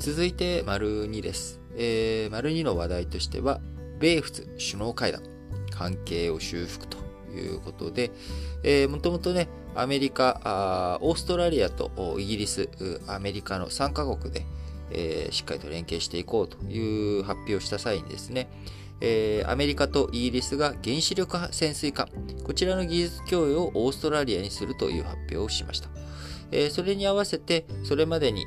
続いて、丸2です。えー、丸2の話題としては、米仏首脳会談、関係を修復ということで、えー、もともとね、アメリカ、オーストラリアとイギリス、アメリカの3カ国で、えー、しっかりと連携していこうという発表をした際にですね、えー、アメリカとイギリスが原子力潜水艦、こちらの技術供与をオーストラリアにするという発表をしました。え、それに合わせて、それまでに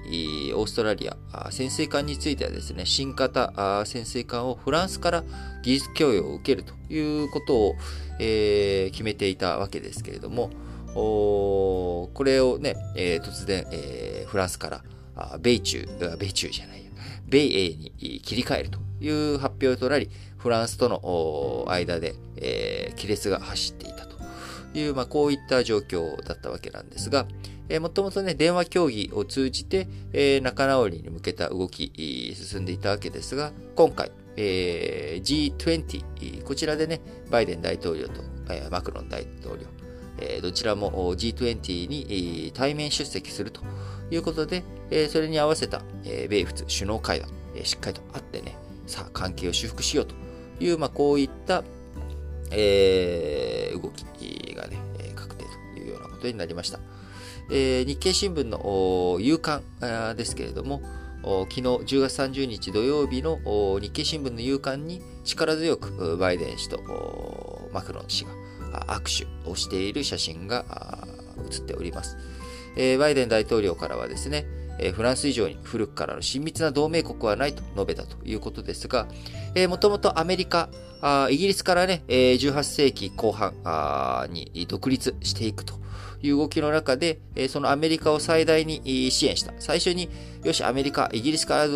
オーストラリア、潜水艦についてはですね、新型潜水艦をフランスから技術供与を受けるということを、え、決めていたわけですけれども、これをね、え、突然、え、フランスから米中、米中じゃないよ、米英に切り替えるという発表となり、フランスとの間で、え、亀裂が走っていたという、まあ、こういった状況だったわけなんですが、えー、もともとね、電話協議を通じて、えー、仲直りに向けた動き、進んでいたわけですが、今回、えー、G20、こちらでね、バイデン大統領と、えー、マクロン大統領、えー、どちらも G20 に対面出席するということで、えー、それに合わせた、えー、米仏首脳会談、えー、しっかりと会ってね、さあ関係を修復しようという、まあ、こういった、えー、動きがね、確定というようなことになりました。え、日経新聞の夕刊ですけれども、昨日10月30日土曜日の日経新聞の夕刊に力強くバイデン氏とマクロン氏が握手をしている写真が写っております。バイデン大統領からはですね、フランス以上に古くからの親密な同盟国はないと述べたということですが、もともとアメリカ、イギリスからね、18世紀後半に独立していくという動きの中で、そのアメリカを最大に支援した。最初に、よし、アメリカ、イギリスから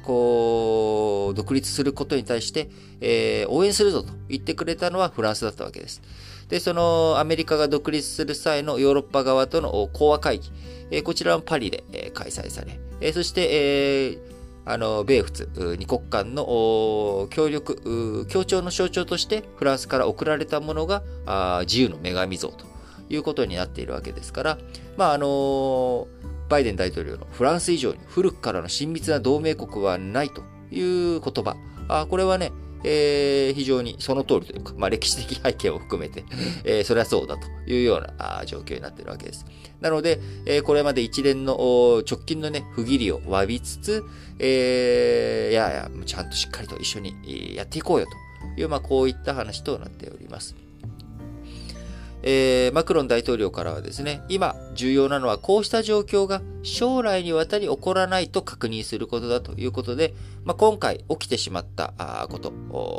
こう、独立することに対して、えー、応援するぞと言ってくれたのはフランスだったわけです。で、そのアメリカが独立する際のヨーロッパ側との講和会議、えー、こちらもパリで、えー、開催され、えー、そして、えー、あの、米仏二国間の協力、協調の象徴としてフランスから送られたものがあ自由の女神像ということになっているわけですから、まあ、あのバイデン大統領のフランス以上に古くからの親密な同盟国はないという言葉、あこれはね、えー、非常にその通りというか、まあ、歴史的背景を含めて、えー、それはそうだというような状況になっているわけです。なので、えー、これまで一連の直近のね、不義理を詫びつつ、えー、いやいや、ちゃんとしっかりと一緒にやっていこうよという、まあ、こういった話となっております。えー、マクロン大統領からはですね、今重要なのはこうした状況が将来にわたり起こらないと確認することだということで、まあ、今回起きてしまったこと、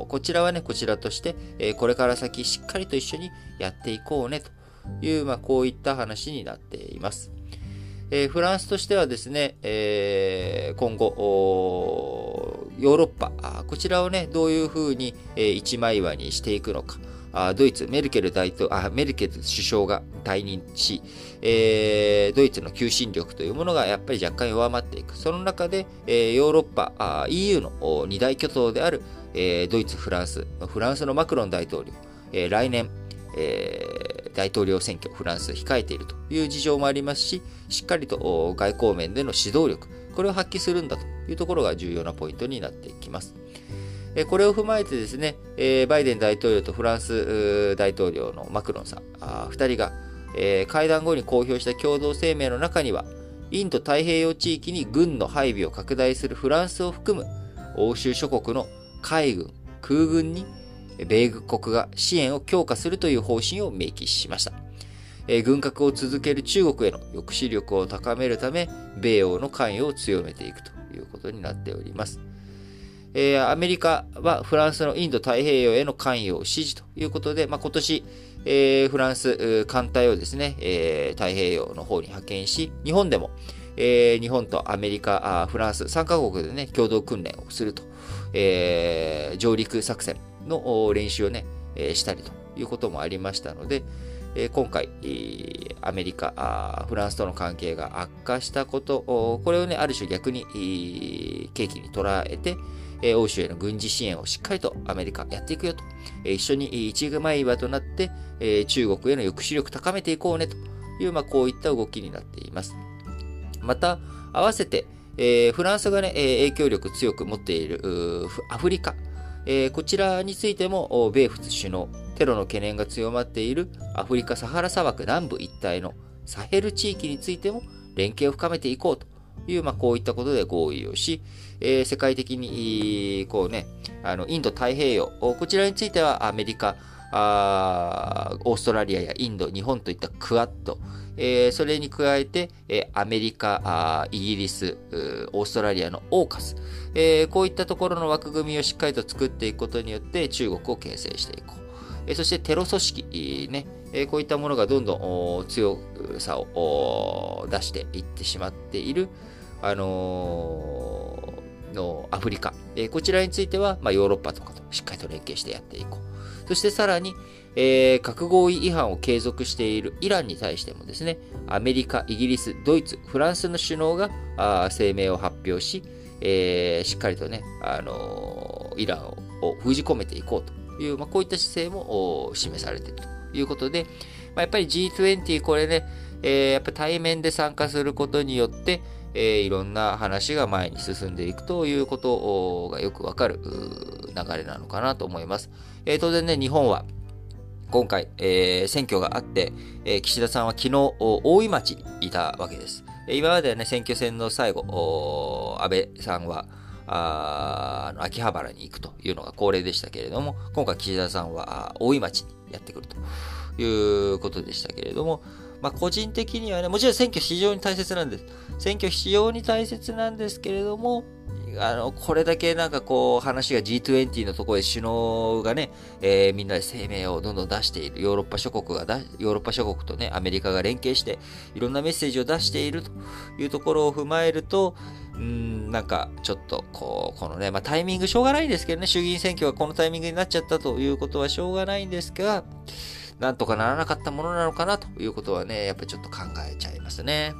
こちらはね、こちらとして、えー、これから先しっかりと一緒にやっていこうねという、まあ、こういった話になっています。えー、フランスとしてはですね、えー、今後、ヨーロッパ、こちらをね、どういうふうに、えー、一枚岩にしていくのか、ドイツ、メルケル大統あメルケル首相が退任し、えー、ドイツの求心力というものがやっぱり若干弱まっていく。その中で、えー、ヨーロッパあ、EU の二大巨頭である、えー、ドイツ、フランス、フランスのマクロン大統領、えー、来年、えー、大統領選挙、フランス控えているという事情もありますし、しっかりと外交面での指導力、これを発揮するんだというところが重要なポイントになっていきます。これを踏まえてですね、バイデン大統領とフランス大統領のマクロンさん、2人が会談後に公表した共同声明の中には、インド太平洋地域に軍の配備を拡大するフランスを含む欧州諸国の海軍、空軍に米国が支援を強化するという方針を明記しました。軍拡を続ける中国への抑止力を高めるため、米欧の関与を強めていくということになっております。えー、アメリカはフランスのインド太平洋への関与を支持ということで、まあ、今年、えー、フランス艦隊をですね、えー、太平洋の方に派遣し、日本でも、えー、日本とアメリカ、フランス3カ国でね、共同訓練をすると、えー、上陸作戦の練習をね、したりということもありましたので、え、今回、アメリカ、フランスとの関係が悪化したこと、これをね、ある種逆に契機に捉えて、え欧州への軍事支援をしっかりとアメリカやっていくよと、え一緒に一枚岩となって、え中国への抑止力高めていこうねという、まあ、こういった動きになっています。また、合わせて、え、フランスがね、影響力強く持っているアフリカ、え、こちらについても、米仏首脳、テロの懸念が強まっているアフリカ・サハラ砂漠南部一帯のサヘル地域についても連携を深めていこうという、まあ、こういったことで合意をし、えー、世界的に、こうね、あの、インド太平洋、こちらについてはアメリカ、あオーストラリアやインド、日本といったクアッド、えー、それに加えて、えー、アメリカ、イギリス、オーストラリアのオーカス、えー、こういったところの枠組みをしっかりと作っていくことによって中国を形成していこう。え、そしてテロ組織、ね、え、こういったものがどんどん強さを出していってしまっている、あのー、のアフリカ、え、こちらについては、まあ、ヨーロッパとかとしっかりと連携してやっていこう。そしてさらに、えー、核合意違反を継続しているイランに対してもですね、アメリカ、イギリス、ドイツ、フランスの首脳があ声明を発表し、えー、しっかりとね、あのー、イランを封じ込めていこうという、まあ、こういった姿勢も示されているということで、まあ、やっぱり G20 これね、えー、やっぱ対面で参加することによって、えー、いろんな話が前に進んでいくということがよくわかる流れなのかなと思います。えー、当然ね、日本は今回、えー、選挙があって、えー、岸田さんは昨日、大井町にいたわけです。今まではね、選挙戦の最後、安倍さんは、あ秋葉原に行くというのが恒例でしたけれども、今回岸田さんは大井町にやってくるということでしたけれども、まあ、個人的にはね、もちろん選挙非常に大切なんです。選挙非常に大切なんですけれども、あの、これだけなんかこう、話が G20 のところで首脳がね、えー、みんなで声明をどんどん出している。ヨーロッパ諸国がだ、ヨーロッパ諸国とね、アメリカが連携して、いろんなメッセージを出しているというところを踏まえると、うん、なんか、ちょっと、こう、このね、まあ、タイミングしょうがないんですけどね、衆議院選挙がこのタイミングになっちゃったということはしょうがないんですが、なんとかならなかったものなのかなということはね、やっぱちょっと考えちゃいますね。